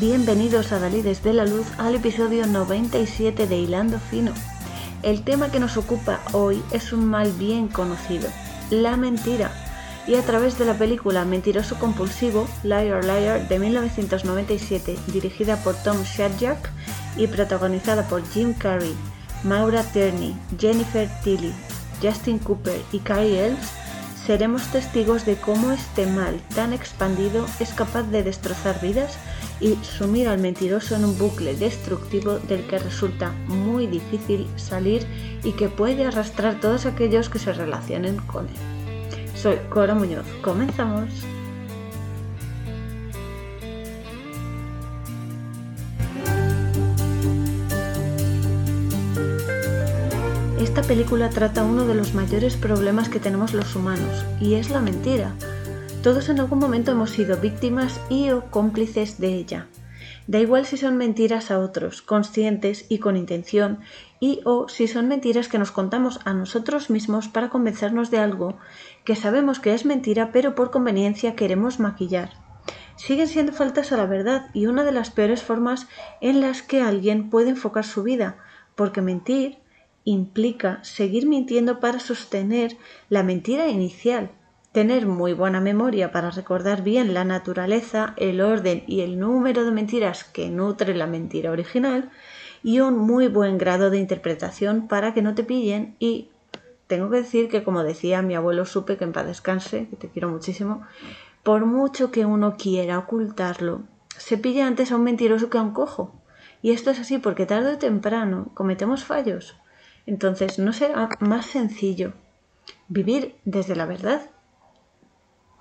Bienvenidos a Dalides de la Luz al episodio 97 de Hilando Fino. El tema que nos ocupa hoy es un mal bien conocido, la mentira. Y a través de la película Mentiroso Compulsivo, Liar Liar de 1997, dirigida por Tom Shadyac y protagonizada por Jim Carrey, Maura Tierney, Jennifer Tilly, Justin Cooper y Carrie Elves, seremos testigos de cómo este mal tan expandido es capaz de destrozar vidas y sumir al mentiroso en un bucle destructivo del que resulta muy difícil salir y que puede arrastrar todos aquellos que se relacionen con él. Soy Cora Muñoz, comenzamos. Esta película trata uno de los mayores problemas que tenemos los humanos, y es la mentira. Todos en algún momento hemos sido víctimas y o cómplices de ella. Da igual si son mentiras a otros, conscientes y con intención, y o si son mentiras que nos contamos a nosotros mismos para convencernos de algo que sabemos que es mentira pero por conveniencia queremos maquillar. Siguen siendo faltas a la verdad y una de las peores formas en las que alguien puede enfocar su vida, porque mentir implica seguir mintiendo para sostener la mentira inicial, tener muy buena memoria para recordar bien la naturaleza, el orden y el número de mentiras que nutre la mentira original y un muy buen grado de interpretación para que no te pillen y tengo que decir que como decía mi abuelo supe que en paz descanse, que te quiero muchísimo, por mucho que uno quiera ocultarlo, se pilla antes a un mentiroso que a un cojo. Y esto es así porque tarde o temprano cometemos fallos entonces, ¿no será más sencillo vivir desde la verdad?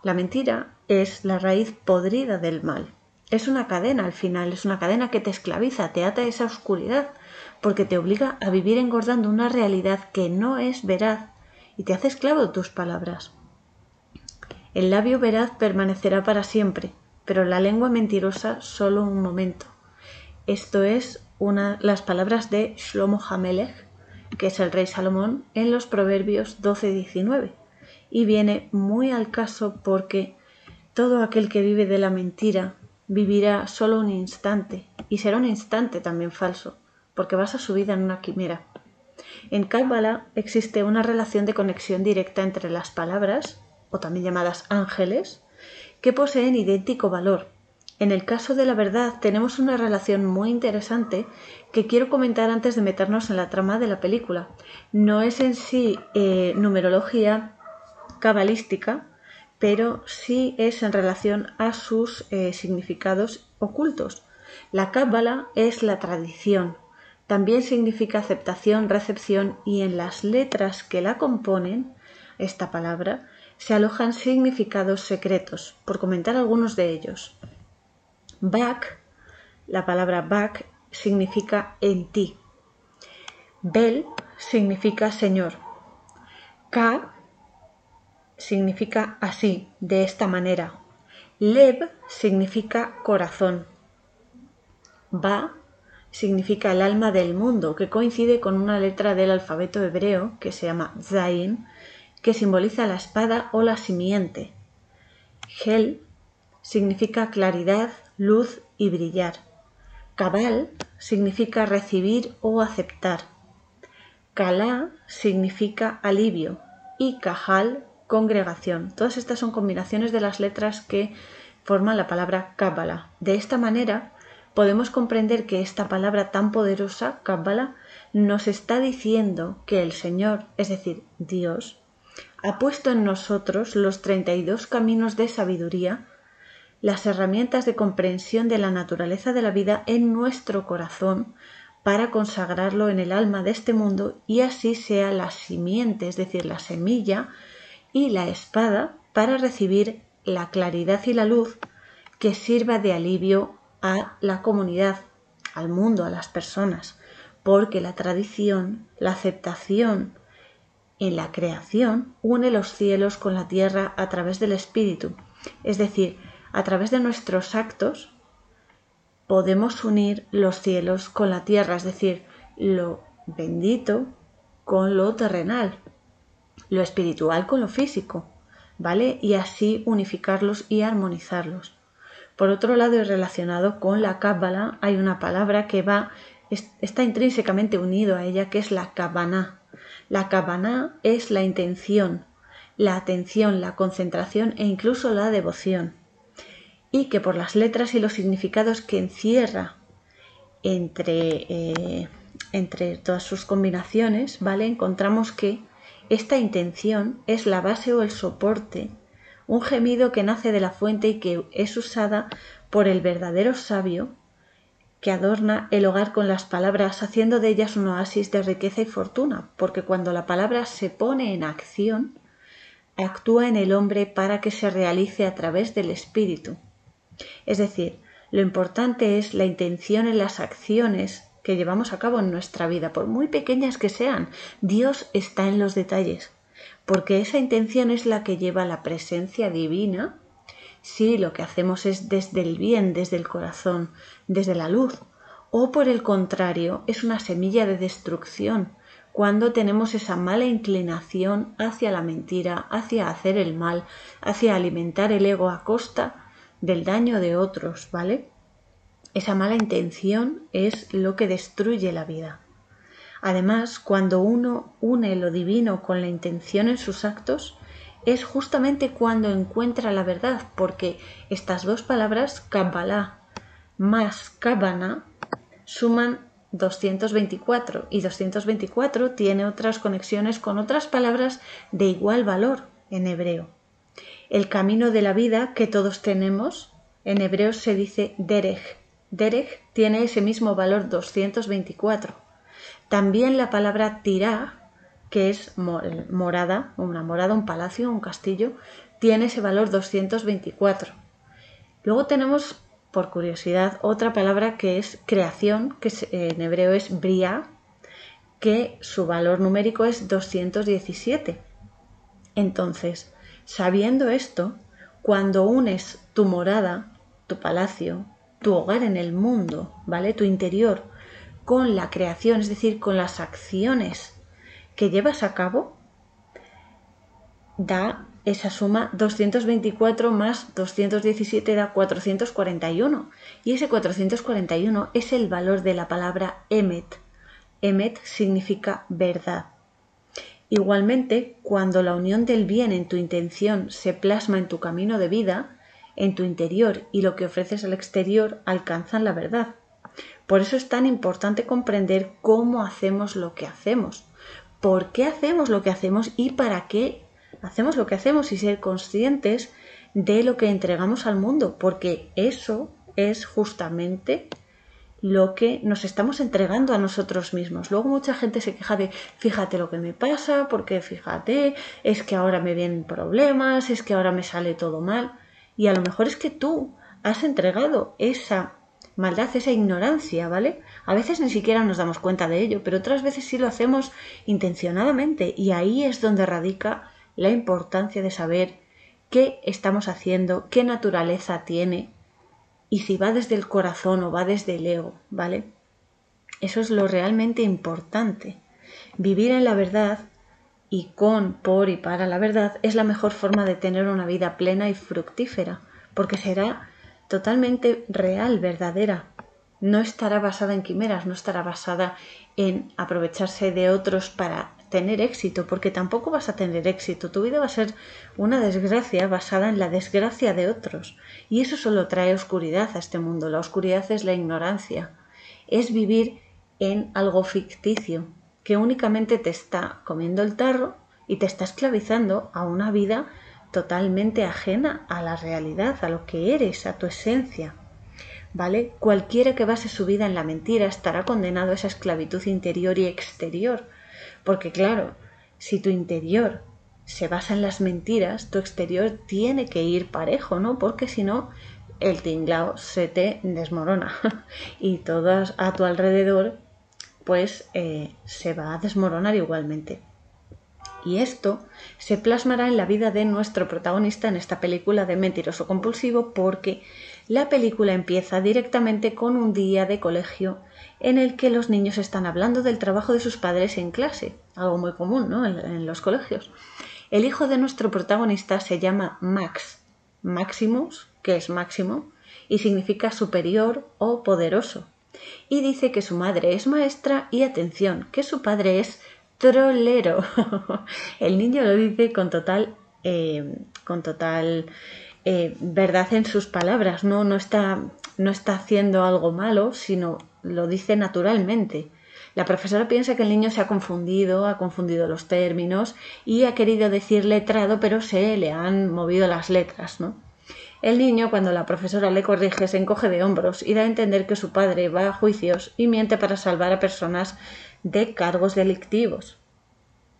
La mentira es la raíz podrida del mal. Es una cadena al final, es una cadena que te esclaviza, te ata a esa oscuridad, porque te obliga a vivir engordando una realidad que no es veraz y te hace esclavo de tus palabras. El labio veraz permanecerá para siempre, pero la lengua mentirosa solo un momento. Esto es una, las palabras de Shlomo Hamelech, que es el rey Salomón, en los Proverbios 12-19. Y viene muy al caso porque todo aquel que vive de la mentira vivirá solo un instante, y será un instante también falso, porque basa su vida en una quimera. En Cábala existe una relación de conexión directa entre las palabras, o también llamadas ángeles, que poseen idéntico valor, en el caso de la verdad tenemos una relación muy interesante que quiero comentar antes de meternos en la trama de la película. No es en sí eh, numerología cabalística, pero sí es en relación a sus eh, significados ocultos. La cábala es la tradición, también significa aceptación, recepción y en las letras que la componen, esta palabra, se alojan significados secretos, por comentar algunos de ellos. Back, la palabra back significa en ti. Bel significa Señor. Ka significa así, de esta manera. Leb significa corazón. Ba significa el alma del mundo, que coincide con una letra del alfabeto hebreo que se llama Zain, que simboliza la espada o la simiente. Hel significa claridad, luz y brillar. Cabal significa recibir o aceptar. Kalá significa alivio y Cajal congregación. Todas estas son combinaciones de las letras que forman la palabra Cábala. De esta manera podemos comprender que esta palabra tan poderosa, Cábala, nos está diciendo que el Señor, es decir, Dios, ha puesto en nosotros los 32 caminos de sabiduría las herramientas de comprensión de la naturaleza de la vida en nuestro corazón para consagrarlo en el alma de este mundo y así sea la simiente, es decir, la semilla y la espada para recibir la claridad y la luz que sirva de alivio a la comunidad, al mundo, a las personas, porque la tradición, la aceptación en la creación une los cielos con la tierra a través del espíritu, es decir, a través de nuestros actos podemos unir los cielos con la tierra, es decir, lo bendito con lo terrenal, lo espiritual con lo físico, ¿vale? Y así unificarlos y armonizarlos. Por otro lado, y relacionado con la Cábala, hay una palabra que va, está intrínsecamente unido a ella, que es la Kabaná. La Kabaná es la intención, la atención, la concentración e incluso la devoción. Y que por las letras y los significados que encierra entre, eh, entre todas sus combinaciones, ¿vale? Encontramos que esta intención es la base o el soporte un gemido que nace de la fuente y que es usada por el verdadero sabio que adorna el hogar con las palabras, haciendo de ellas un oasis de riqueza y fortuna, porque cuando la palabra se pone en acción, actúa en el hombre para que se realice a través del espíritu. Es decir, lo importante es la intención en las acciones que llevamos a cabo en nuestra vida, por muy pequeñas que sean. Dios está en los detalles porque esa intención es la que lleva la presencia divina si lo que hacemos es desde el bien, desde el corazón, desde la luz, o por el contrario, es una semilla de destrucción, cuando tenemos esa mala inclinación hacia la mentira, hacia hacer el mal, hacia alimentar el ego a costa del daño de otros, ¿vale? Esa mala intención es lo que destruye la vida. Además, cuando uno une lo divino con la intención en sus actos, es justamente cuando encuentra la verdad, porque estas dos palabras, Kabbalah más Kabbana, suman 224 y 224 tiene otras conexiones con otras palabras de igual valor en hebreo. El camino de la vida que todos tenemos, en hebreo se dice Derech. Derech tiene ese mismo valor 224. También la palabra tirá, que es morada, una morada, un palacio, un castillo, tiene ese valor 224. Luego tenemos, por curiosidad, otra palabra que es creación, que en hebreo es bria, que su valor numérico es 217. Entonces, sabiendo esto, cuando unes tu morada, tu palacio, tu hogar en el mundo, ¿vale? Tu interior con la creación, es decir, con las acciones que llevas a cabo, da esa suma 224 más 217 da 441. Y ese 441 es el valor de la palabra emet. Emet significa verdad. Igualmente, cuando la unión del bien en tu intención se plasma en tu camino de vida, en tu interior y lo que ofreces al exterior alcanzan la verdad. Por eso es tan importante comprender cómo hacemos lo que hacemos, por qué hacemos lo que hacemos y para qué hacemos lo que hacemos y ser conscientes de lo que entregamos al mundo, porque eso es justamente lo que nos estamos entregando a nosotros mismos. Luego mucha gente se queja de, fíjate lo que me pasa, porque fíjate, es que ahora me vienen problemas, es que ahora me sale todo mal. Y a lo mejor es que tú has entregado esa maldad, esa ignorancia, ¿vale? A veces ni siquiera nos damos cuenta de ello, pero otras veces sí lo hacemos intencionadamente y ahí es donde radica la importancia de saber qué estamos haciendo, qué naturaleza tiene y si va desde el corazón o va desde el ego, ¿vale? Eso es lo realmente importante. Vivir en la verdad y con, por y para la verdad es la mejor forma de tener una vida plena y fructífera, porque será totalmente real, verdadera. No estará basada en quimeras, no estará basada en aprovecharse de otros para tener éxito, porque tampoco vas a tener éxito. Tu vida va a ser una desgracia basada en la desgracia de otros. Y eso solo trae oscuridad a este mundo. La oscuridad es la ignorancia. Es vivir en algo ficticio, que únicamente te está comiendo el tarro y te está esclavizando a una vida totalmente ajena a la realidad, a lo que eres, a tu esencia. ¿Vale? Cualquiera que base su vida en la mentira estará condenado a esa esclavitud interior y exterior. Porque claro, si tu interior se basa en las mentiras, tu exterior tiene que ir parejo, ¿no? Porque si no, el tinglao se te desmorona y todo a tu alrededor pues eh, se va a desmoronar igualmente. Y esto se plasmará en la vida de nuestro protagonista en esta película de mentiroso compulsivo porque la película empieza directamente con un día de colegio en el que los niños están hablando del trabajo de sus padres en clase, algo muy común ¿no? en, los colegios. El hijo de nuestro protagonista se llama Max, Maximus, que es Máximo, y significa superior o poderoso. Y dice que su madre es maestra y atención, que su padre es trolero. El niño lo dice con total, eh, con total eh, verdad en sus palabras, ¿no? No, está, no está haciendo algo malo, sino lo dice naturalmente. La profesora piensa que el niño se ha confundido, ha confundido los términos y ha querido decir letrado, pero se le han movido las letras, ¿no? El niño, cuando la profesora le corrige, se encoge de hombros y da a entender que su padre va a juicios y miente para salvar a personas de cargos delictivos.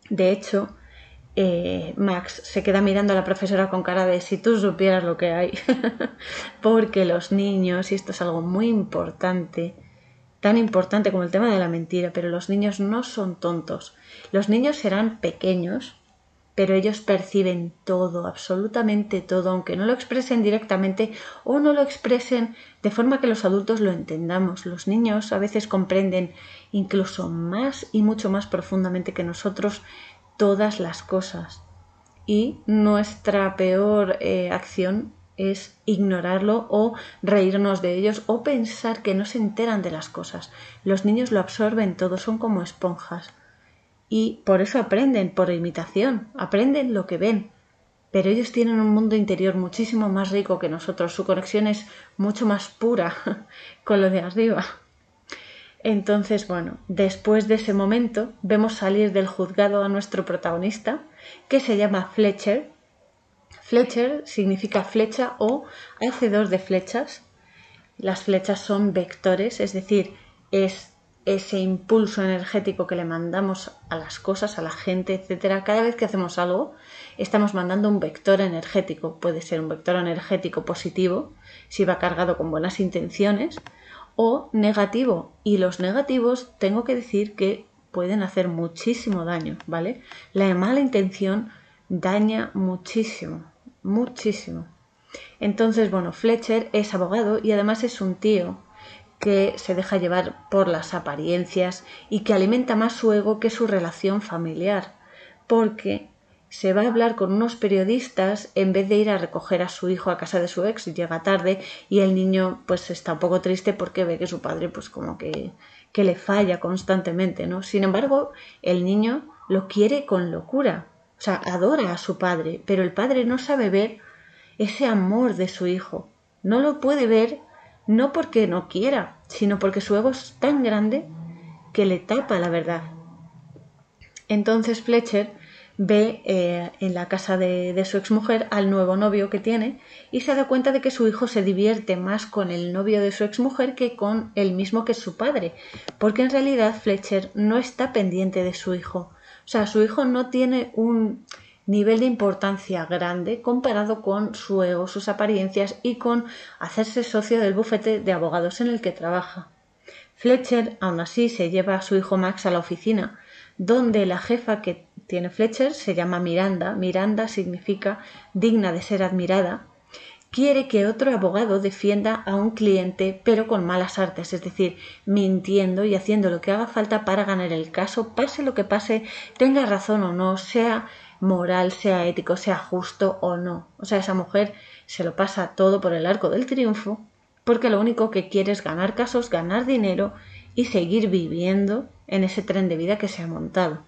De hecho, eh, Max se queda mirando a la profesora con cara de si tú supieras lo que hay, porque los niños, y esto es algo muy importante, tan importante como el tema de la mentira, pero los niños no son tontos. Los niños serán pequeños, pero ellos perciben todo, absolutamente todo, aunque no lo expresen directamente o no lo expresen de forma que los adultos lo entendamos. Los niños a veces comprenden incluso más y mucho más profundamente que nosotros todas las cosas. Y nuestra peor eh, acción es ignorarlo o reírnos de ellos o pensar que no se enteran de las cosas. Los niños lo absorben todo, son como esponjas. Y por eso aprenden, por imitación, aprenden lo que ven. Pero ellos tienen un mundo interior muchísimo más rico que nosotros, su conexión es mucho más pura con lo de arriba. Entonces, bueno, después de ese momento vemos salir del juzgado a nuestro protagonista, que se llama Fletcher. Fletcher significa flecha o hacedor de flechas. Las flechas son vectores, es decir, es ese impulso energético que le mandamos a las cosas, a la gente, etcétera. Cada vez que hacemos algo, estamos mandando un vector energético. Puede ser un vector energético positivo, si va cargado con buenas intenciones, o negativo. Y los negativos tengo que decir que pueden hacer muchísimo daño, ¿vale? La mala intención daña muchísimo, muchísimo. Entonces, bueno, Fletcher es abogado y además es un tío que se deja llevar por las apariencias y que alimenta más su ego que su relación familiar, porque se va a hablar con unos periodistas en vez de ir a recoger a su hijo a casa de su ex, llega tarde y el niño pues está un poco triste porque ve que su padre pues como que, que le falla constantemente, ¿no? Sin embargo, el niño lo quiere con locura, o sea, adora a su padre, pero el padre no sabe ver ese amor de su hijo, no lo puede ver no porque no quiera, sino porque su ego es tan grande que le tapa la verdad. Entonces Fletcher ve eh, en la casa de, de, su exmujer al nuevo novio que tiene y se da cuenta de que su hijo se divierte más con el novio de su exmujer que con el mismo que su padre, porque en realidad Fletcher no está pendiente de su hijo. O sea, su hijo no tiene un nivel de importancia grande comparado con su ego, sus apariencias y con hacerse socio del bufete de abogados en el que trabaja. Fletcher, aún así, se lleva a su hijo Max a la oficina, donde la jefa que tiene Fletcher, se llama Miranda, Miranda significa digna de ser admirada, quiere que otro abogado defienda a un cliente pero con malas artes, es decir, mintiendo y haciendo lo que haga falta para ganar el caso, pase lo que pase, tenga razón o no, sea moral, sea ético, sea justo o no. O sea, esa mujer se lo pasa todo por el arco del triunfo porque lo único que quiere es ganar casos, ganar dinero y seguir viviendo en ese tren de vida que se ha montado.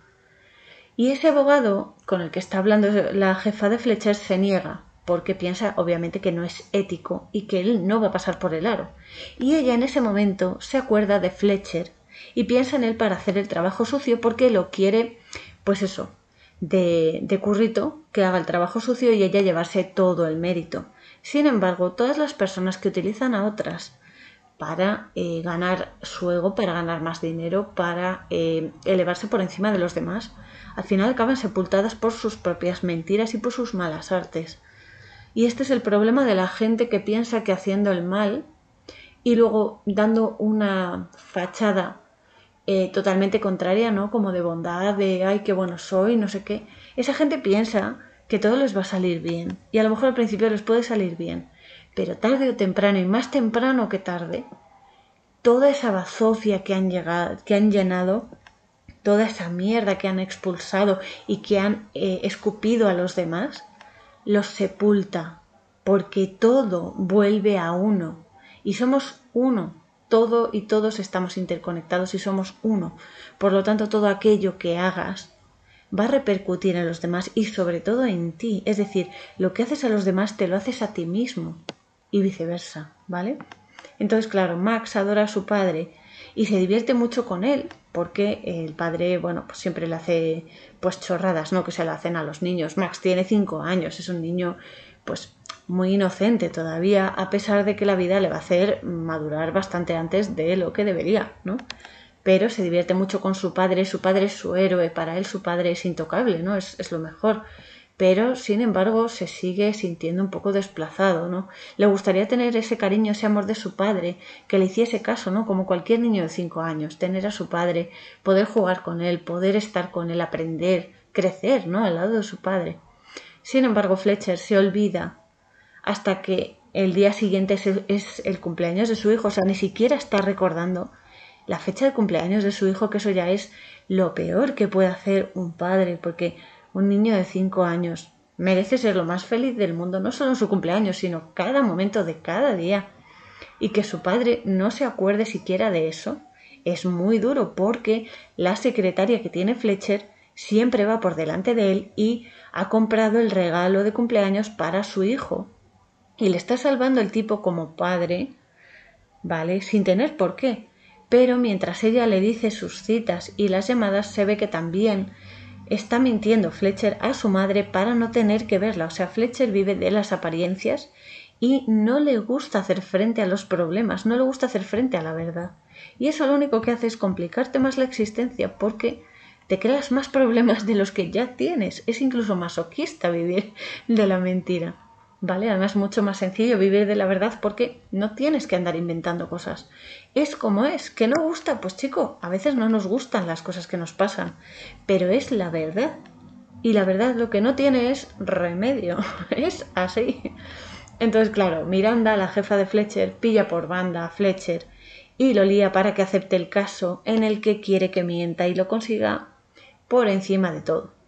Y ese abogado con el que está hablando la jefa de Fletcher se niega, porque piensa obviamente que no es ético y que él no va a pasar por el aro. Y ella en ese momento se acuerda de Fletcher y piensa en él para hacer el trabajo sucio porque lo quiere, pues eso, de, currito, que haga el trabajo sucio y ella llevarse todo el mérito. Sin embargo, todas las personas que utilizan a otras para eh, ganar su ego, para ganar más dinero, para eh, elevarse por encima de los demás, al final acaban sepultadas por sus propias mentiras y por sus malas artes. Y este es el problema de la gente que piensa que haciendo el mal y luego dando una fachada eh, totalmente contraria, ¿no? Como de bondad, de ay, qué bueno soy, no sé qué. Esa gente piensa que todo les va a salir bien. Y a lo mejor al principio les puede salir bien. Pero tarde o temprano, y más temprano que tarde, toda esa bazofia que han, llegado, que han llenado toda esa mierda que han expulsado y que han eh, escupido a los demás, los sepulta, porque todo vuelve a uno. y somos uno. Todo y todos estamos interconectados y somos uno. Por lo tanto, todo aquello que hagas va a repercutir en los demás y sobre todo en ti. Es decir, lo que haces a los demás te lo haces a ti mismo y viceversa, ¿vale? Entonces, claro, Max adora a su padre y se divierte mucho con él porque el padre, bueno, pues siempre le hace pues chorradas, ¿no? Que se le hacen a los niños. Max tiene cinco años, es un niño pues muy inocente todavía, a pesar de que la vida le va a hacer madurar bastante antes de lo que debería, ¿no? Pero se divierte mucho con su padre, su padre es su héroe, para él su padre es intocable, ¿no? Es, es lo mejor pero sin embargo se sigue sintiendo un poco desplazado, ¿no? Le gustaría tener ese cariño, ese amor de su padre, que le hiciese caso, ¿no? Como cualquier niño de cinco años, tener a su padre, poder jugar con él, poder estar con él, aprender, crecer, ¿no? Al lado de su padre. Sin embargo, Fletcher se olvida hasta que el día siguiente es el cumpleaños de su hijo, o sea, ni siquiera está recordando la fecha de cumpleaños de su hijo, que eso ya es lo peor que puede hacer un padre, porque un niño de cinco años merece ser lo más feliz del mundo, no solo en su cumpleaños, sino cada momento de cada día. Y que su padre no se acuerde siquiera de eso es muy duro porque la secretaria que tiene Fletcher siempre va por delante de él y ha comprado el regalo de cumpleaños para su hijo. Y le está salvando el tipo como padre, ¿vale? Sin tener por qué. Pero mientras ella le dice sus citas y las llamadas, se ve que también está mintiendo Fletcher a su madre para no tener que verla. O sea, Fletcher vive de las apariencias y no le gusta hacer frente a los problemas, no le gusta hacer frente a la verdad. Y eso lo único que hace es complicarte más la existencia porque te creas más problemas de los que ya tienes. Es incluso masoquista vivir de la mentira. ¿Vale? Además, mucho más sencillo vivir de la verdad porque no tienes que andar inventando cosas. Es como es, que no gusta, pues chico, a veces no nos gustan las cosas que nos pasan, pero es la verdad. Y la verdad lo que no tiene es remedio, es así. Entonces, claro, Miranda, la jefa de Fletcher, pilla por banda a Fletcher y lo lía para que acepte el caso en el que quiere que mienta y lo consiga por encima de todo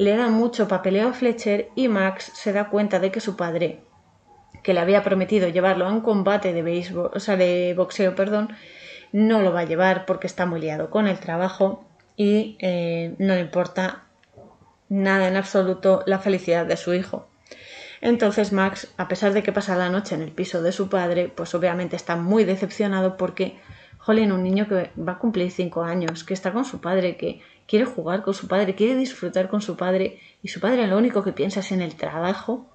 le da mucho papeleo a Fletcher y Max se da cuenta de que su padre, que le había prometido llevarlo a un combate de béisbol, o sea, de boxeo, perdón, no lo va a llevar porque está muy liado con el trabajo y eh, no le importa nada en absoluto la felicidad de su hijo. Entonces Max, a pesar de que pasa la noche en el piso de su padre, pues obviamente está muy decepcionado porque, jolín, un niño que va a cumplir cinco años, que está con su padre, que quiere jugar con su padre, quiere disfrutar con su padre y su padre lo único que piensa es en el trabajo,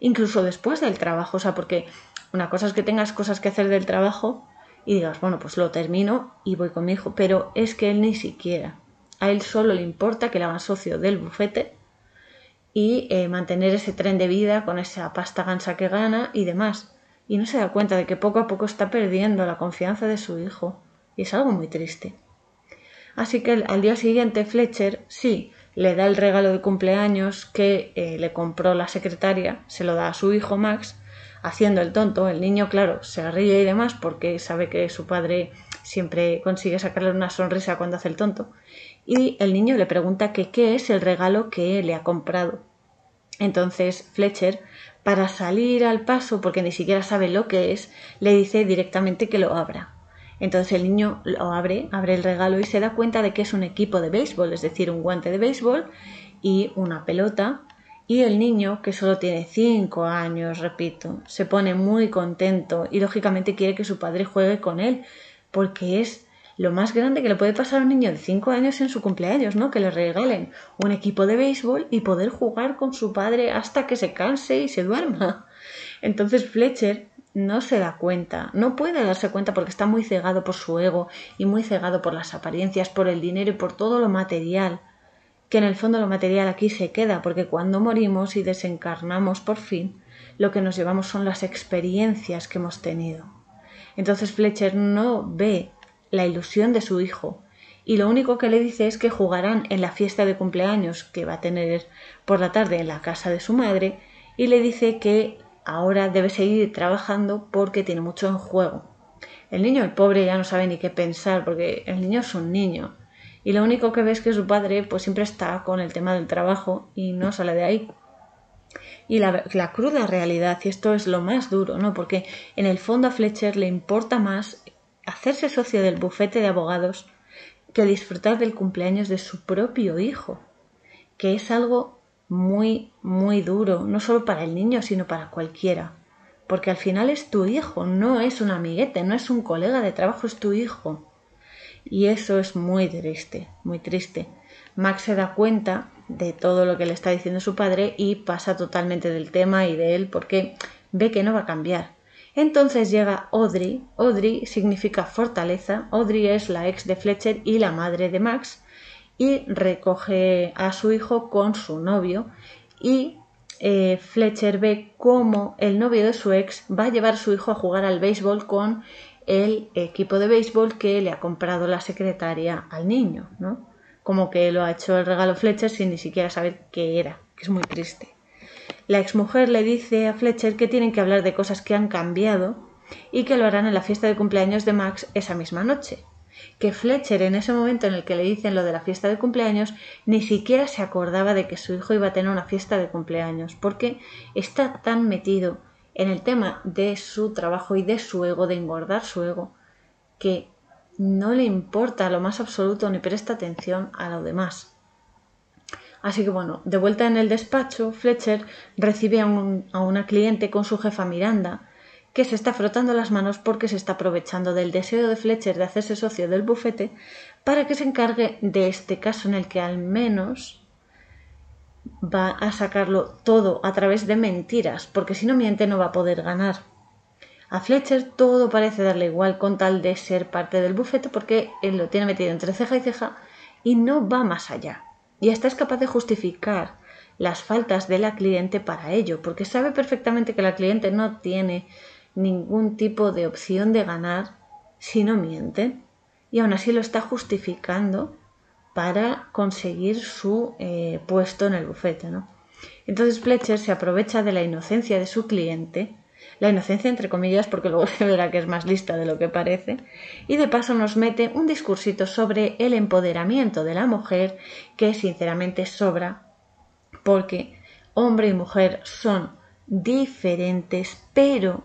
incluso después del trabajo, o sea, porque una cosa es que tengas cosas que hacer del trabajo y digas, bueno, pues lo termino y voy con mi hijo, pero es que él ni siquiera, a él solo le importa que le hagan socio del bufete y eh, mantener ese tren de vida con esa pasta gansa que gana y demás. Y no se da cuenta de que poco a poco está perdiendo la confianza de su hijo. Y es algo muy triste. Así que al día siguiente Fletcher sí le da el regalo de cumpleaños que eh, le compró la secretaria, se lo da a su hijo Max, haciendo el tonto. El niño, claro, se ríe y demás porque sabe que su padre siempre consigue sacarle una sonrisa cuando hace el tonto. Y el niño le pregunta que qué es el regalo que le ha comprado. Entonces Fletcher, para salir al paso, porque ni siquiera sabe lo que es, le dice directamente que lo abra. Entonces el niño lo abre, abre el regalo y se da cuenta de que es un equipo de béisbol, es decir, un guante de béisbol y una pelota. Y el niño, que solo tiene 5 años, repito, se pone muy contento y lógicamente quiere que su padre juegue con él, porque es lo más grande que le puede pasar a un niño de 5 años en su cumpleaños, ¿no? Que le regalen un equipo de béisbol y poder jugar con su padre hasta que se canse y se duerma. Entonces Fletcher no se da cuenta, no puede darse cuenta porque está muy cegado por su ego y muy cegado por las apariencias, por el dinero y por todo lo material, que en el fondo lo material aquí se queda, porque cuando morimos y desencarnamos por fin, lo que nos llevamos son las experiencias que hemos tenido. Entonces Fletcher no ve la ilusión de su hijo y lo único que le dice es que jugarán en la fiesta de cumpleaños que va a tener por la tarde en la casa de su madre y le dice que ahora debe seguir trabajando porque tiene mucho en juego. El niño, el pobre, ya no sabe ni qué pensar porque el niño es un niño. Y lo único que ve es que su padre pues siempre está con el tema del trabajo y no sale de ahí. Y la, la, cruda realidad, y esto es lo más duro, ¿no? Porque en el fondo a Fletcher le importa más hacerse socio del bufete de abogados que disfrutar del cumpleaños de su propio hijo, que es algo muy, muy duro, no solo para el niño, sino para cualquiera. Porque al final es tu hijo, no es un amiguete, no es un colega de trabajo, es tu hijo. Y eso es muy triste, muy triste. Max se da cuenta de todo lo que le está diciendo su padre y pasa totalmente del tema y de él porque ve que no va a cambiar. Entonces llega Audrey. Audrey significa fortaleza. Audrey es la ex de Fletcher y la madre de Max. Y recoge a su hijo con su novio. Y eh, Fletcher ve cómo el novio de su ex va a llevar a su hijo a jugar al béisbol con el equipo de béisbol que le ha comprado la secretaria al niño, ¿no? Como que lo ha hecho el regalo Fletcher sin ni siquiera saber qué era, que es muy triste. La exmujer le dice a Fletcher que tienen que hablar de cosas que han cambiado y que lo harán en la fiesta de cumpleaños de Max esa misma noche. Que Fletcher en ese momento en el que le dicen lo de la fiesta de cumpleaños ni siquiera se acordaba de que su hijo iba a tener una fiesta de cumpleaños porque está tan metido en el tema de su trabajo y de su ego, de engordar su ego, que no le importa lo más absoluto ni presta atención a lo demás. Así que bueno, de vuelta en el despacho, Fletcher recibe a, una cliente con su jefa Miranda, que se está frotando las manos porque se está aprovechando del deseo de Fletcher de hacerse socio del bufete para que se encargue de este caso en el que al menos va a sacarlo todo a través de mentiras, porque si no miente no va a poder ganar. A Fletcher todo parece darle igual con tal de ser parte del bufete porque él lo tiene metido entre ceja y ceja y no va más allá y hasta es capaz de justificar las faltas de la cliente para ello, porque sabe perfectamente que la cliente no tiene ningún tipo de opción de ganar si no miente, y aún así lo está justificando para conseguir su eh, puesto en el bufete. ¿no? Entonces Fletcher se aprovecha de la inocencia de su cliente la inocencia entre comillas porque luego se verá que es más lista de lo que parece, y de paso nos mete un discursito sobre el empoderamiento de la mujer que sinceramente sobra porque hombre y mujer son diferentes pero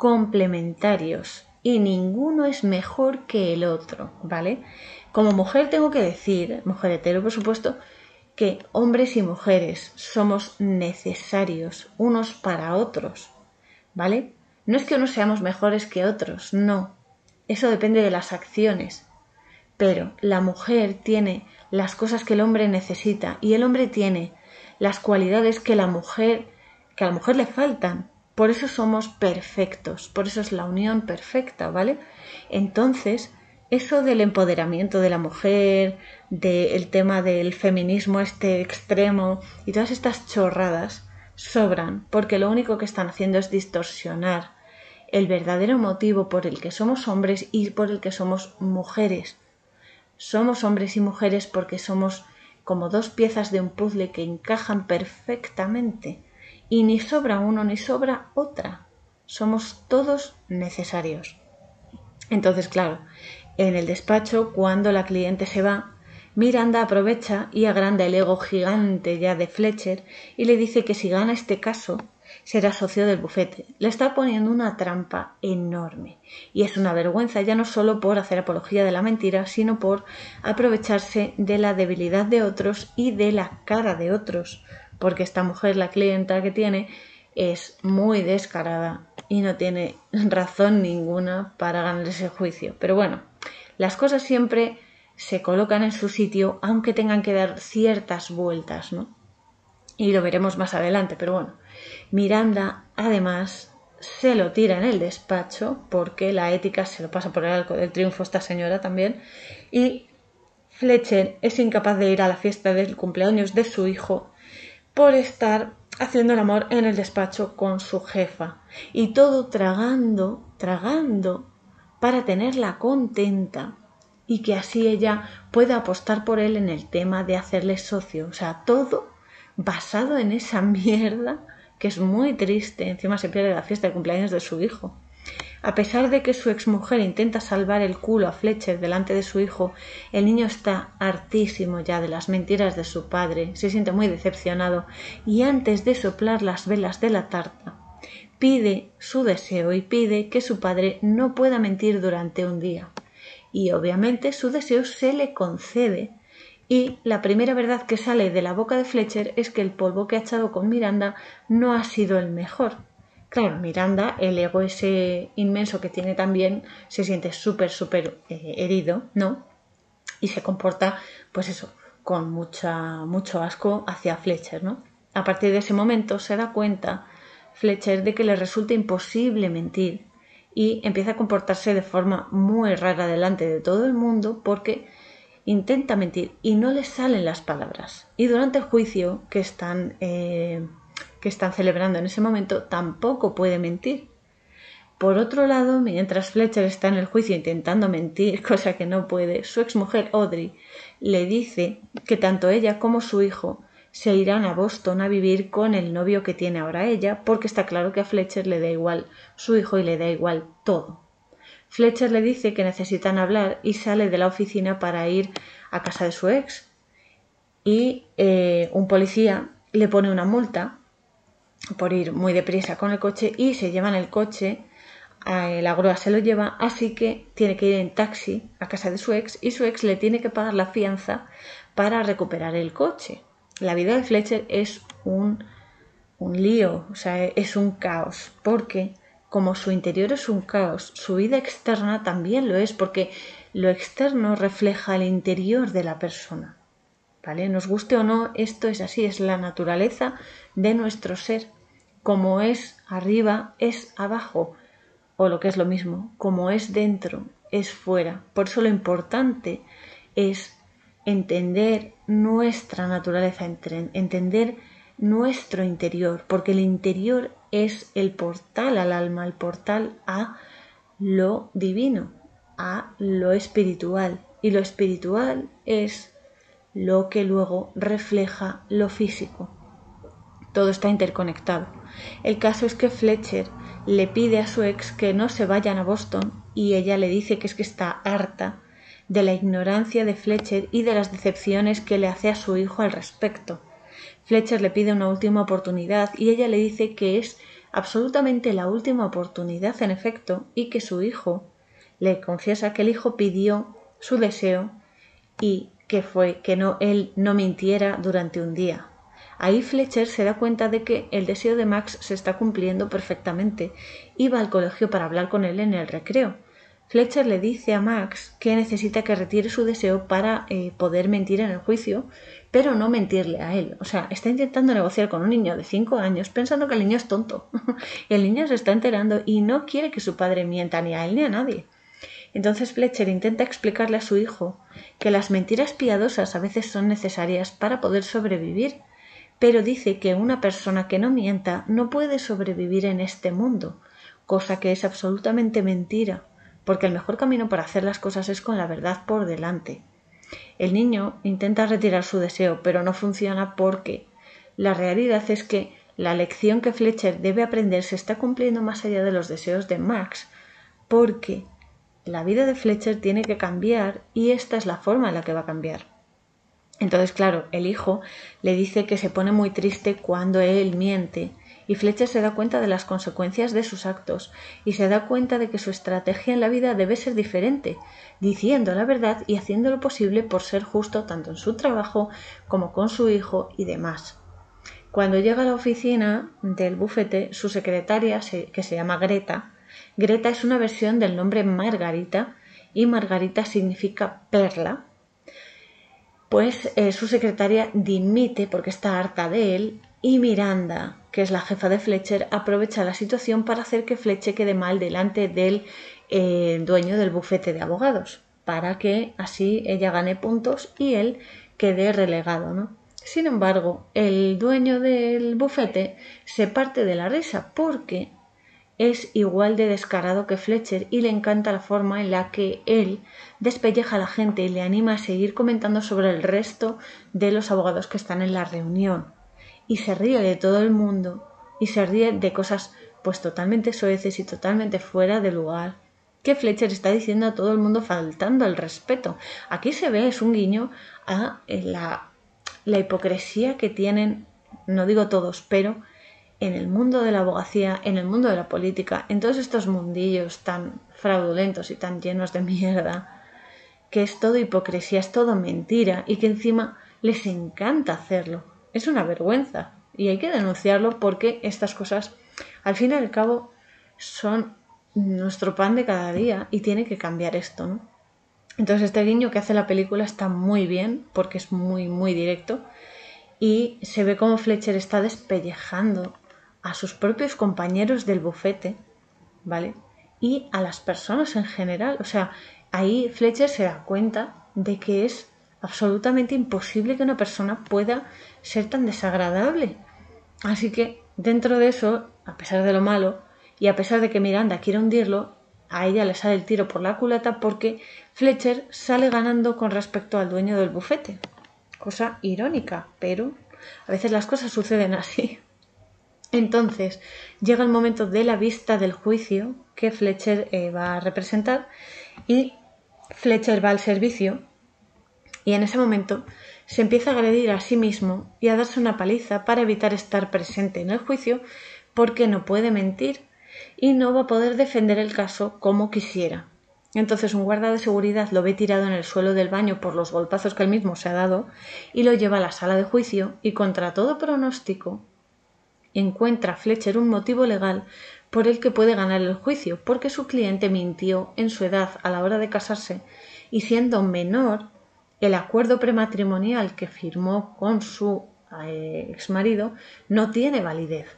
complementarios y ninguno es mejor que el otro, ¿vale? Como mujer tengo que decir, mujer hetero por supuesto, que hombres y mujeres somos necesarios unos para otros. ¿vale? No es que unos seamos mejores que otros, no. Eso depende de las acciones. Pero la mujer tiene las cosas que el hombre necesita y el hombre tiene las cualidades que la mujer que a la mujer le faltan. Por eso somos perfectos, por eso es la unión perfecta, ¿vale? Entonces, eso del empoderamiento de la mujer, del tema del feminismo este extremo y todas estas chorradas, sobran porque lo único que están haciendo es distorsionar el verdadero motivo por el que somos hombres y por el que somos mujeres. Somos hombres y mujeres porque somos como dos piezas de un puzzle que encajan perfectamente y ni sobra uno ni sobra otra. Somos todos necesarios. Entonces, claro, en el despacho, cuando la cliente se va, Miranda aprovecha y agranda el ego gigante ya de Fletcher y le dice que si gana este caso será socio del bufete. Le está poniendo una trampa enorme y es una vergüenza ya no solo por hacer apología de la mentira, sino por aprovecharse de la debilidad de otros y de la cara de otros, porque esta mujer, la clienta que tiene, es muy descarada y no tiene razón ninguna para ganar ese juicio. Pero bueno, las cosas siempre se colocan en su sitio aunque tengan que dar ciertas vueltas, ¿no? Y lo veremos más adelante, pero bueno. Miranda, además, se lo tira en el despacho porque la ética se lo pasa por el arco del triunfo esta señora también y Fletcher es incapaz de ir a la fiesta del cumpleaños de su hijo por estar haciendo el amor en el despacho con su jefa y todo tragando, tragando para tenerla contenta y que así ella pueda apostar por él en el tema de hacerle socio. O sea, todo basado en esa mierda que es muy triste. Encima se pierde la fiesta de cumpleaños de su hijo. A pesar de que su exmujer intenta salvar el culo a Fletcher delante de su hijo, el niño está hartísimo ya de las mentiras de su padre, se siente muy decepcionado y antes de soplar las velas de la tarta, pide su deseo y pide que su padre no pueda mentir durante un día. Y obviamente su deseo se le concede y la primera verdad que sale de la boca de Fletcher es que el polvo que ha echado con Miranda no ha sido el mejor. Claro, Miranda, el ego ese inmenso que tiene también, se siente súper, súper eh, herido, ¿no? Y se comporta, pues eso, con mucha, mucho asco hacia Fletcher, ¿no? A partir de ese momento se da cuenta Fletcher de que le resulta imposible mentir y empieza a comportarse de forma muy rara delante de todo el mundo porque intenta mentir y no le salen las palabras. Y durante el juicio que están eh, que están celebrando en ese momento tampoco puede mentir. Por otro lado, mientras Fletcher está en el juicio intentando mentir, cosa que no puede, su exmujer Audrey le dice que tanto ella como su hijo se irán a Boston a vivir con el novio que tiene ahora ella, porque está claro que a Fletcher le da igual su hijo y le da igual todo. Fletcher le dice que necesitan hablar y sale de la oficina para ir a casa de su ex. Y eh, un policía le pone una multa por ir muy deprisa con el coche y se llevan el coche, la grúa se lo lleva, así que tiene que ir en taxi a casa de su ex y su ex le tiene que pagar la fianza para recuperar el coche. La vida de Fletcher es un, un lío, o sea, es un caos, porque como su interior es un caos, su vida externa también lo es, porque lo externo refleja el interior de la persona. ¿Vale? Nos guste o no, esto es así, es la naturaleza de nuestro ser. Como es arriba, es abajo. O lo que es lo mismo, como es dentro, es fuera. Por eso lo importante es entender nuestra naturaleza, entender nuestro interior, porque el interior es el portal al alma, el portal a lo divino, a lo espiritual. Y lo espiritual es lo que luego refleja lo físico. Todo está interconectado. El caso es que Fletcher le pide a su ex que no se vayan a Boston y ella le dice que es que está harta de la ignorancia de Fletcher y de las decepciones que le hace a su hijo al respecto. Fletcher le pide una última oportunidad y ella le dice que es absolutamente la última oportunidad en efecto y que su hijo le confiesa que el hijo pidió su deseo y que fue que no él no mintiera durante un día. Ahí Fletcher se da cuenta de que el deseo de Max se está cumpliendo perfectamente y va al colegio para hablar con él en el recreo. Fletcher le dice a Max que necesita que retire su deseo para eh, poder mentir en el juicio, pero no mentirle a él. O sea, está intentando negociar con un niño de 5 años pensando que el niño es tonto. el niño se está enterando y no quiere que su padre mienta ni a él ni a nadie. Entonces Fletcher intenta explicarle a su hijo que las mentiras piadosas a veces son necesarias para poder sobrevivir pero dice que una persona que no mienta no puede sobrevivir en este mundo, cosa que es absolutamente mentira, porque el mejor camino para hacer las cosas es con la verdad por delante. El niño intenta retirar su deseo, pero no funciona porque la realidad es que la lección que Fletcher debe aprender se está cumpliendo más allá de los deseos de Max, porque la vida de Fletcher tiene que cambiar y esta es la forma en la que va a cambiar. Entonces, claro, el hijo le dice que se pone muy triste cuando él miente y Fletcher se da cuenta de las consecuencias de sus actos y se da cuenta de que su estrategia en la vida debe ser diferente, diciendo la verdad y haciendo lo posible por ser justo tanto en su trabajo como con su hijo y demás. Cuando llega a la oficina del bufete, su secretaria, que se llama Greta, Greta es una versión del nombre Margarita y Margarita significa perla pues eh, su secretaria dimite porque está harta de él y Miranda, que es la jefa de Fletcher, aprovecha la situación para hacer que Fletcher quede mal delante del eh, dueño del bufete de abogados, para que así ella gane puntos y él quede relegado. Sin embargo, el dueño del bufete se parte de la risa porque es igual de descarado que Fletcher y le encanta la forma en la que él despelleja a la gente y le anima a seguir comentando sobre el resto de los abogados que están en la reunión. Y se ríe de todo el mundo y se ríe de cosas pues totalmente soeces y totalmente fuera de lugar que Fletcher está diciendo a todo el mundo faltando el respeto. Aquí se ve, es un guiño a eh, la, la hipocresía que tienen, no digo todos, pero en el mundo de la abogacía, en el mundo de la política, en todos estos mundillos tan fraudulentos y tan llenos de mierda, que es todo hipocresía, es todo mentira y que encima les encanta hacerlo. Es una vergüenza y hay que denunciarlo porque estas cosas, al fin y al cabo, son nuestro pan de cada día y tiene que cambiar esto, ¿no? Entonces este guiño que hace la película está muy bien porque es muy, muy directo y se ve como Fletcher está despellejando a sus propios compañeros del bufete, ¿vale? Y a las personas en general. O sea, ahí Fletcher se da cuenta de que es absolutamente imposible que una persona pueda ser tan desagradable. Así que dentro de eso, a pesar de lo malo, y a pesar de que Miranda quiere hundirlo, a ella le sale el tiro por la culata porque Fletcher sale ganando con respecto al dueño del bufete. Cosa irónica, pero a veces las cosas suceden así. Entonces llega el momento de la vista del juicio que Fletcher eh, va a representar y Fletcher va al servicio y en ese momento se empieza a agredir a sí mismo y a darse una paliza para evitar estar presente en el juicio porque no puede mentir y no va a poder defender el caso como quisiera. Entonces un guarda de seguridad lo ve tirado en el suelo del baño por los golpazos que él mismo se ha dado y lo lleva a la sala de juicio y contra todo pronóstico encuentra Fletcher un motivo legal por el que puede ganar el juicio, porque su cliente mintió en su edad a la hora de casarse y siendo menor, el acuerdo prematrimonial que firmó con su eh, exmarido no tiene validez.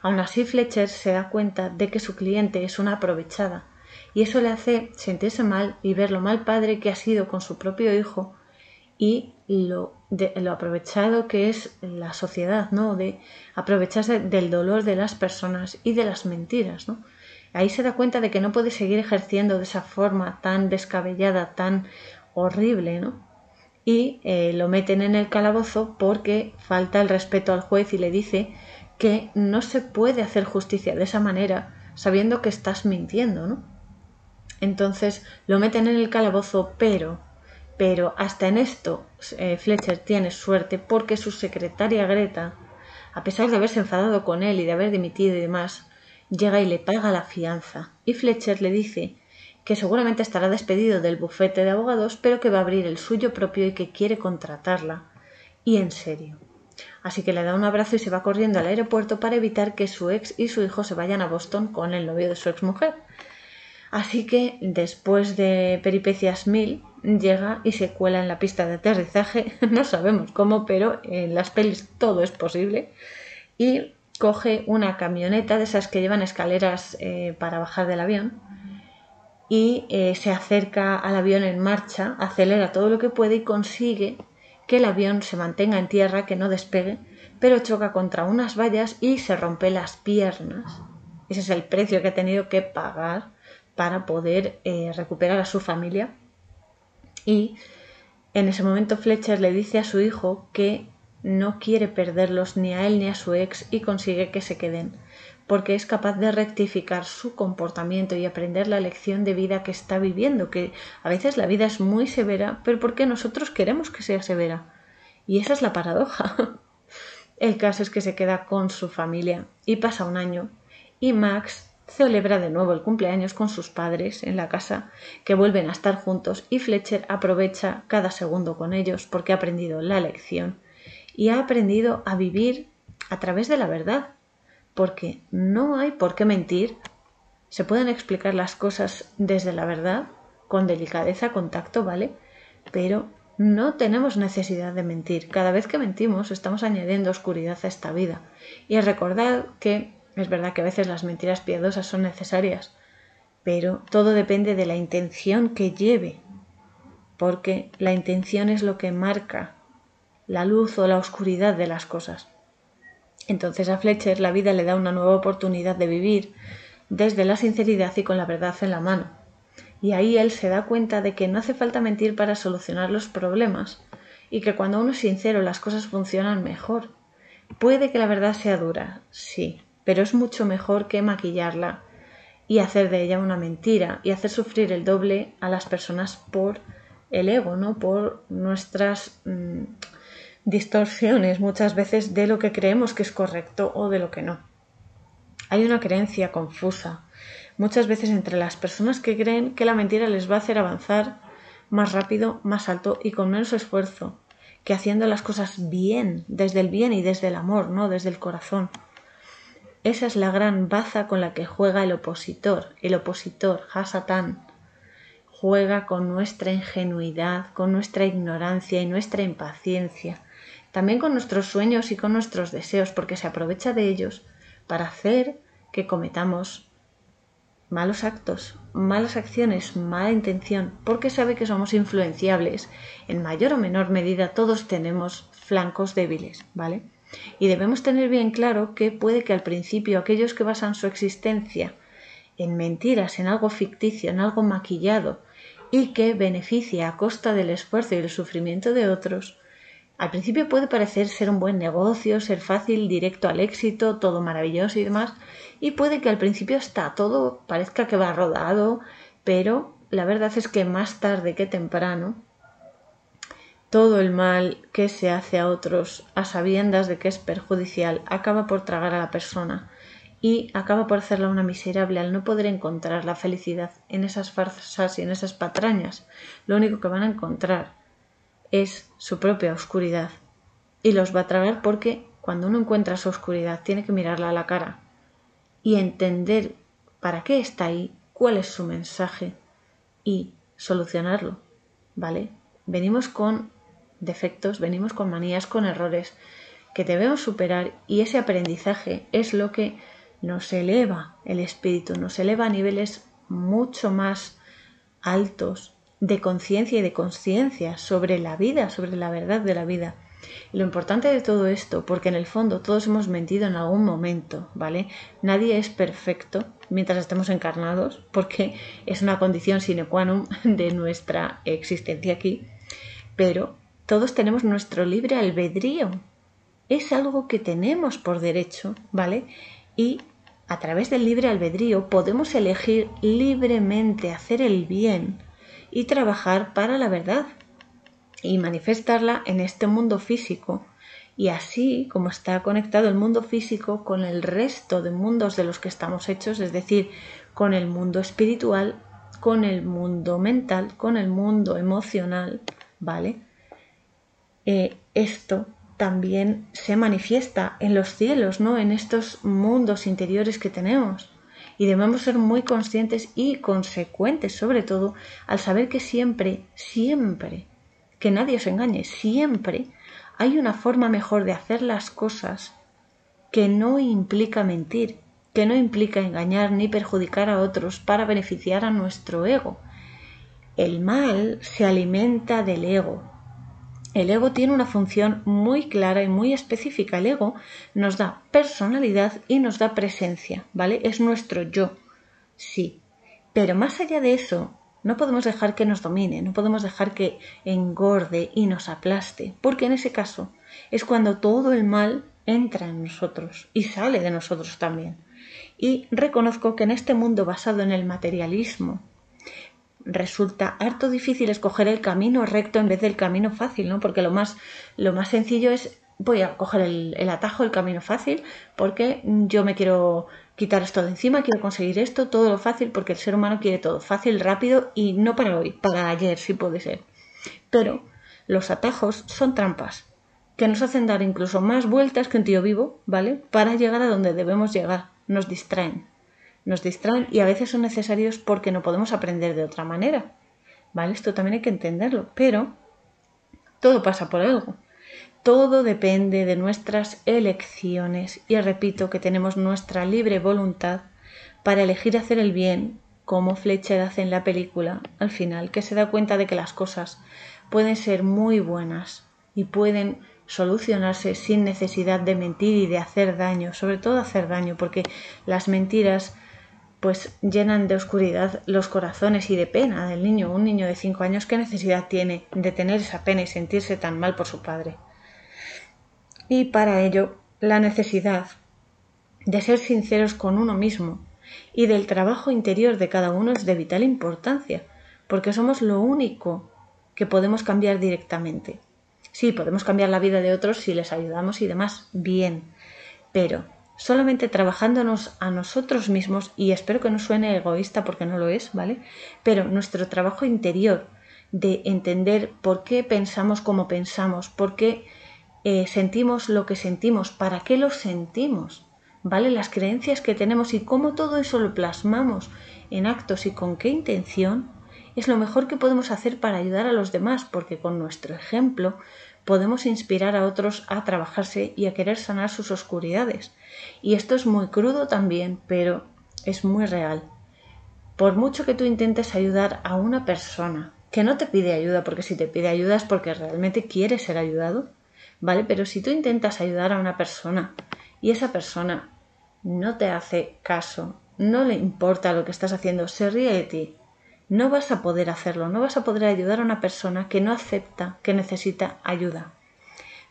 Aun así, Fletcher se da cuenta de que su cliente es una aprovechada, y eso le hace sentirse mal y ver lo mal padre que ha sido con su propio hijo y lo, lo aprovechado que es la sociedad, ¿no? De aprovecharse del dolor de las personas y de las mentiras, ¿no? Ahí se da cuenta de que no puede seguir ejerciendo de esa forma tan descabellada, tan horrible, ¿no? Y eh, lo meten en el calabozo porque falta el respeto al juez y le dice que no se puede hacer justicia de esa manera sabiendo que estás mintiendo, ¿no? Entonces lo meten en el calabozo, pero, pero hasta en esto eh, Fletcher tiene suerte porque su secretaria Greta, a pesar de haberse enfadado con él y de haber dimitido y demás, llega y le paga la fianza. Y Fletcher le dice que seguramente estará despedido del bufete de abogados, pero que va a abrir el suyo propio y que quiere contratarla. Y en serio. Así que le da un abrazo y se va corriendo al aeropuerto para evitar que su ex y su hijo se vayan a Boston con el novio de su ex mujer. Así que después de peripecias mil, llega y se cuela en la pista de aterrizaje, no sabemos cómo, pero en las pelis todo es posible, y coge una camioneta de esas que llevan escaleras eh, para bajar del avión y eh, se acerca al avión en marcha, acelera todo lo que puede y consigue que el avión se mantenga en tierra, que no despegue, pero choca contra unas vallas y se rompe las piernas. Ese es el precio que ha tenido que pagar para poder eh, recuperar a su familia. Y en ese momento Fletcher le dice a su hijo que no quiere perderlos ni a él ni a su ex y consigue que se queden, porque es capaz de rectificar su comportamiento y aprender la lección de vida que está viviendo, que a veces la vida es muy severa, pero porque nosotros queremos que sea severa. Y esa es la paradoja. El caso es que se queda con su familia y pasa un año y Max celebra de nuevo el cumpleaños con sus padres en la casa, que vuelven a estar juntos y Fletcher aprovecha cada segundo con ellos porque ha aprendido la lección y ha aprendido a vivir a través de la verdad, porque no hay por qué mentir. Se pueden explicar las cosas desde la verdad, con delicadeza, con tacto, ¿vale? Pero no tenemos necesidad de mentir. Cada vez que mentimos estamos añadiendo oscuridad a esta vida. Y recordad que es verdad que a veces las mentiras piadosas son necesarias, pero todo depende de la intención que lleve, porque la intención es lo que marca la luz o la oscuridad de las cosas. Entonces a Fletcher la vida le da una nueva oportunidad de vivir desde la sinceridad y con la verdad en la mano. Y ahí él se da cuenta de que no hace falta mentir para solucionar los problemas y que cuando uno es sincero las cosas funcionan mejor. Puede que la verdad sea dura, sí, pero es mucho mejor que maquillarla y hacer de ella una mentira y hacer sufrir el doble a las personas por el ego, ¿no? Por nuestras mm, distorsiones muchas veces de lo que creemos que es correcto o de lo que no. Hay una creencia confusa muchas veces entre las personas que creen que la mentira les va a hacer avanzar más rápido, más alto y con menos esfuerzo, que haciendo las cosas bien, desde el bien y desde el amor, no desde el corazón. Esa es la gran baza con la que juega el opositor. El opositor, Hasatán, juega con nuestra ingenuidad, con nuestra ignorancia y nuestra impaciencia, también con nuestros sueños y con nuestros deseos, porque se aprovecha de ellos para hacer que cometamos malos actos, malas acciones, mala intención, porque sabe que somos influenciables. En mayor o menor medida todos tenemos flancos débiles, ¿vale? Y debemos tener bien claro que puede que al principio aquellos que basan su existencia en mentiras, en algo ficticio, en algo maquillado y que beneficia a costa del esfuerzo y el sufrimiento de otros, al principio puede parecer ser un buen negocio, ser fácil, directo al éxito, todo maravilloso y demás, y puede que al principio está todo parezca que va rodado, pero la verdad es que más tarde que temprano todo el mal que se hace a otros a sabiendas de que es perjudicial acaba por tragar a la persona y acaba por hacerla una miserable al no poder encontrar la felicidad en esas farsas y en esas patrañas. Lo único que van a encontrar es su propia oscuridad y los va a tragar porque cuando uno encuentra su oscuridad tiene que mirarla a la cara y entender para qué está ahí, cuál es su mensaje y solucionarlo, ¿vale? Venimos con defectos, venimos con manías, con errores que debemos superar y ese aprendizaje es lo que nos eleva el espíritu, nos eleva a niveles mucho más altos de conciencia y de conciencia sobre la vida, sobre la verdad de la vida. lo importante de todo esto, porque en el fondo todos hemos mentido en algún momento, ¿vale? Nadie es perfecto mientras estemos encarnados, porque es una condición sine qua non de nuestra existencia aquí, pero todos tenemos nuestro libre albedrío. Es algo que tenemos por derecho, ¿vale? Y a través del libre albedrío podemos elegir libremente hacer el bien y trabajar para la verdad y manifestarla en este mundo físico. Y así como está conectado el mundo físico con el resto de mundos de los que estamos hechos, es decir, con el mundo espiritual, con el mundo mental, con el mundo emocional, ¿vale? Eh, esto también se manifiesta en los cielos, ¿no? En estos mundos interiores que tenemos. Y debemos ser muy conscientes y consecuentes, sobre todo, al saber que siempre, siempre, que nadie os engañe, siempre hay una forma mejor de hacer las cosas que no implica mentir, que no implica engañar ni perjudicar a otros para beneficiar a nuestro ego. El mal se alimenta del ego, el ego tiene una función muy clara y muy específica. El ego nos da personalidad y nos da presencia, ¿vale? Es nuestro yo, sí. Pero más allá de eso, no podemos dejar que nos domine, no podemos dejar que engorde y nos aplaste, porque en ese caso es cuando todo el mal entra en nosotros y sale de nosotros también. Y reconozco que en este mundo basado en el materialismo, resulta harto difícil escoger el camino recto en vez del camino fácil, ¿no? Porque lo más, lo más sencillo es voy a coger el, atajo, el camino fácil, porque yo me quiero quitar esto de encima, quiero conseguir esto, todo lo fácil, porque el ser humano quiere todo fácil, rápido y no para hoy, para ayer, si puede ser. Pero los atajos son trampas que nos hacen dar incluso más vueltas que un tío vivo, ¿vale? Para llegar a donde debemos llegar, nos distraen nos distraen y a veces son necesarios porque no podemos aprender de otra manera. ¿Vale? Esto también hay que entenderlo, pero todo pasa por algo. Todo depende de nuestras elecciones y repito que tenemos nuestra libre voluntad para elegir hacer el bien, como Fletcher hace en la película al final, que se da cuenta de que las cosas pueden ser muy buenas y pueden solucionarse sin necesidad de mentir y de hacer daño, sobre todo hacer daño, porque las mentiras pues llenan de oscuridad los corazones y de pena del niño. Un niño de cinco años, ¿qué necesidad tiene de tener esa pena y sentirse tan mal por su padre? Y para ello, la necesidad de ser sinceros con uno mismo y del trabajo interior de cada uno es de vital importancia, porque somos lo único que podemos cambiar directamente. Sí, podemos cambiar la vida de otros si les ayudamos y demás, bien, pero solamente trabajándonos a nosotros mismos, y espero que no suene egoísta porque no lo es, ¿vale? Pero nuestro trabajo interior de entender por qué pensamos como pensamos, por qué eh, sentimos lo que sentimos, para qué lo sentimos, ¿vale? Las creencias que tenemos y cómo todo eso lo plasmamos en actos y con qué intención, es lo mejor que podemos hacer para ayudar a los demás, porque con nuestro ejemplo podemos inspirar a otros a trabajarse y a querer sanar sus oscuridades. Y esto es muy crudo también, pero es muy real. Por mucho que tú intentes ayudar a una persona que no te pide ayuda, porque si te pide ayuda es porque realmente quiere ser ayudado, ¿vale? Pero si tú intentas ayudar a una persona y esa persona no te hace caso, no le importa lo que estás haciendo, se ríe de ti, no vas a poder hacerlo, no vas a poder ayudar a una persona que no acepta que necesita ayuda.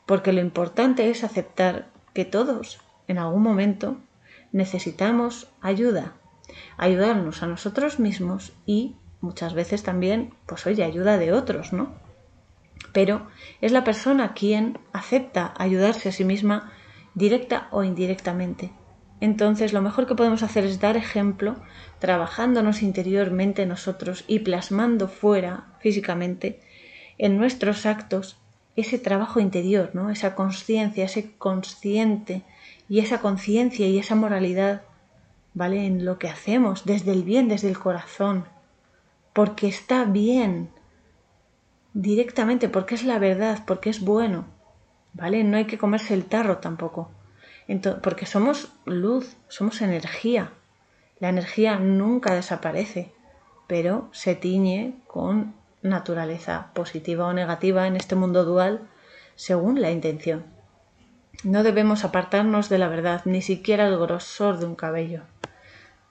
Porque lo importante es aceptar que todos, en algún momento, necesitamos ayuda. Ayudarnos a nosotros mismos y muchas veces también, pues oye, ayuda de otros, ¿no? Pero es la persona quien acepta ayudarse a sí misma directa o indirectamente. Entonces lo mejor que podemos hacer es dar ejemplo, trabajándonos interiormente nosotros y plasmando fuera físicamente en nuestros actos ese trabajo interior, ¿no? esa conciencia, ese consciente y esa conciencia y esa moralidad, ¿vale? En lo que hacemos, desde el bien, desde el corazón, porque está bien, directamente, porque es la verdad, porque es bueno, ¿vale? No hay que comerse el tarro tampoco porque somos luz, somos energía. La energía nunca desaparece, pero se tiñe con naturaleza positiva o negativa en este mundo dual según la intención. No debemos apartarnos de la verdad, ni siquiera el grosor de un cabello,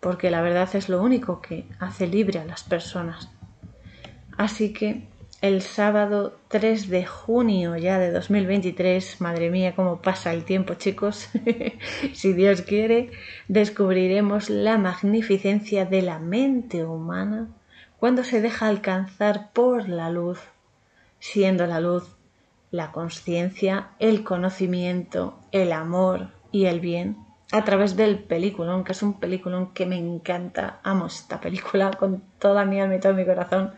porque la verdad es lo único que hace libre a las personas. Así que el sábado 3 de junio ya de 2023. Madre mía, cómo pasa el tiempo, chicos. si Dios quiere, descubriremos la magnificencia de la mente humana cuando se deja alcanzar por la luz, siendo la luz la conciencia, el conocimiento, el amor y el bien a través del peliculón, que es un peliculón que me encanta. Amo esta película con toda mi alma y todo mi corazón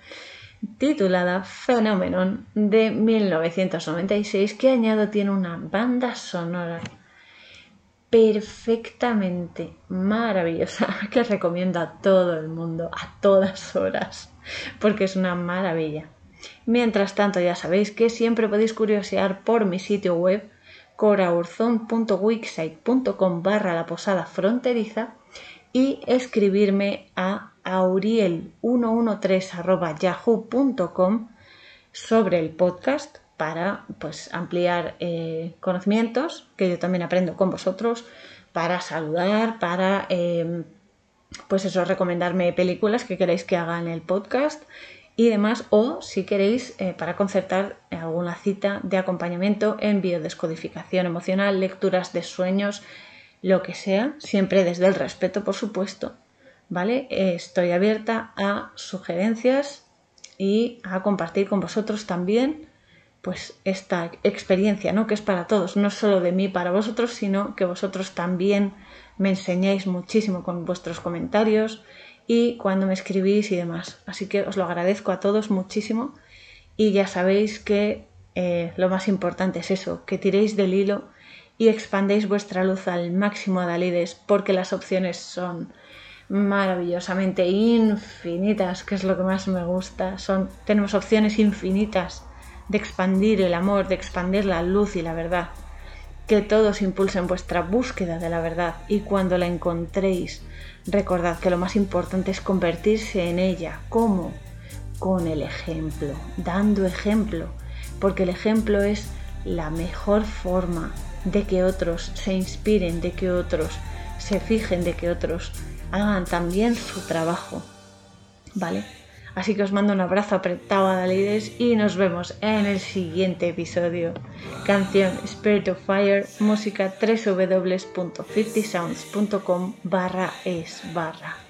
titulada Phenomenon de 1996 que añado tiene una banda sonora perfectamente maravillosa que recomiendo a todo el mundo a todas horas porque es una maravilla. Mientras tanto ya sabéis que siempre podéis curiosear por mi sitio web coraurzon.wixsite.com barra la posada fronteriza y escribirme a auriel113.yahoo.com sobre el podcast para pues ampliar eh, conocimientos que yo también aprendo con vosotros para saludar para em, pues eso recomendarme películas que queráis que haga en el podcast y demás o si queréis eh, para concertar alguna cita de acompañamiento en biodescodificación emocional lecturas de sueños lo que sea siempre desde el respeto por supuesto ¿vale? Estoy abierta a sugerencias y a compartir con vosotros también pues esta experiencia, ¿no? Que es para todos, no solo de mí para vosotros, sino que vosotros también me enseñáis muchísimo con vuestros comentarios y cuando me escribís y demás. Así que os lo agradezco a todos muchísimo y ya sabéis que eh, lo más importante es eso, que tiréis del hilo y expandéis vuestra luz al máximo a Dalides porque las opciones son maravillosamente infinitas, que es lo que más me gusta. Son, tenemos opciones infinitas de expandir el amor, de expandir la luz y la verdad. Que todos impulsen vuestra búsqueda de la verdad y cuando la encontréis, recordad que lo más importante es convertirse en ella. ¿Cómo? Con el ejemplo, dando ejemplo, porque el ejemplo es la mejor forma de que otros se inspiren, de que otros se fijen, de que otros hagan también su trabajo, ¿vale? Así que os mando un abrazo apretado a Dalides y nos vemos en el siguiente episodio. Canción Spirit of Fire, música www.50sounds.com barra es barra.